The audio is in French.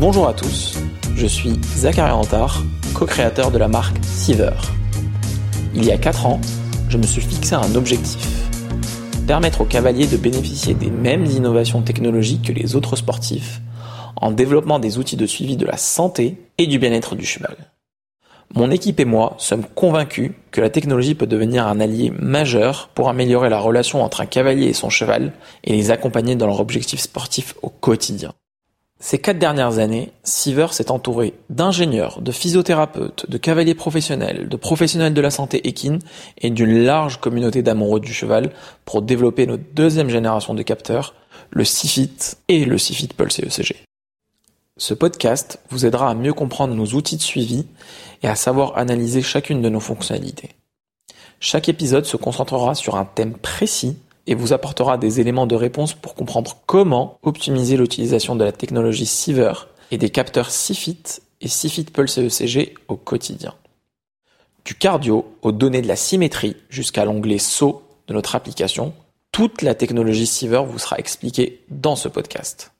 Bonjour à tous, je suis Zachary Antard, co-créateur de la marque Siever. Il y a 4 ans, je me suis fixé un objectif. Permettre aux cavaliers de bénéficier des mêmes innovations technologiques que les autres sportifs en développant des outils de suivi de la santé et du bien-être du cheval. Mon équipe et moi sommes convaincus que la technologie peut devenir un allié majeur pour améliorer la relation entre un cavalier et son cheval et les accompagner dans leur objectif sportif au quotidien. Ces quatre dernières années, Siever s'est entouré d'ingénieurs, de physiothérapeutes, de cavaliers professionnels, de professionnels de la santé équine et d'une large communauté d'amoureux du cheval pour développer notre deuxième génération de capteurs, le CIFIT et le CIFIT Pulse ECG. Ce podcast vous aidera à mieux comprendre nos outils de suivi et à savoir analyser chacune de nos fonctionnalités. Chaque épisode se concentrera sur un thème précis et vous apportera des éléments de réponse pour comprendre comment optimiser l'utilisation de la technologie Siever et des capteurs CIFIT et CIFIT Pulse ECG au quotidien. Du cardio aux données de la symétrie jusqu'à l'onglet saut de notre application, toute la technologie Siever vous sera expliquée dans ce podcast.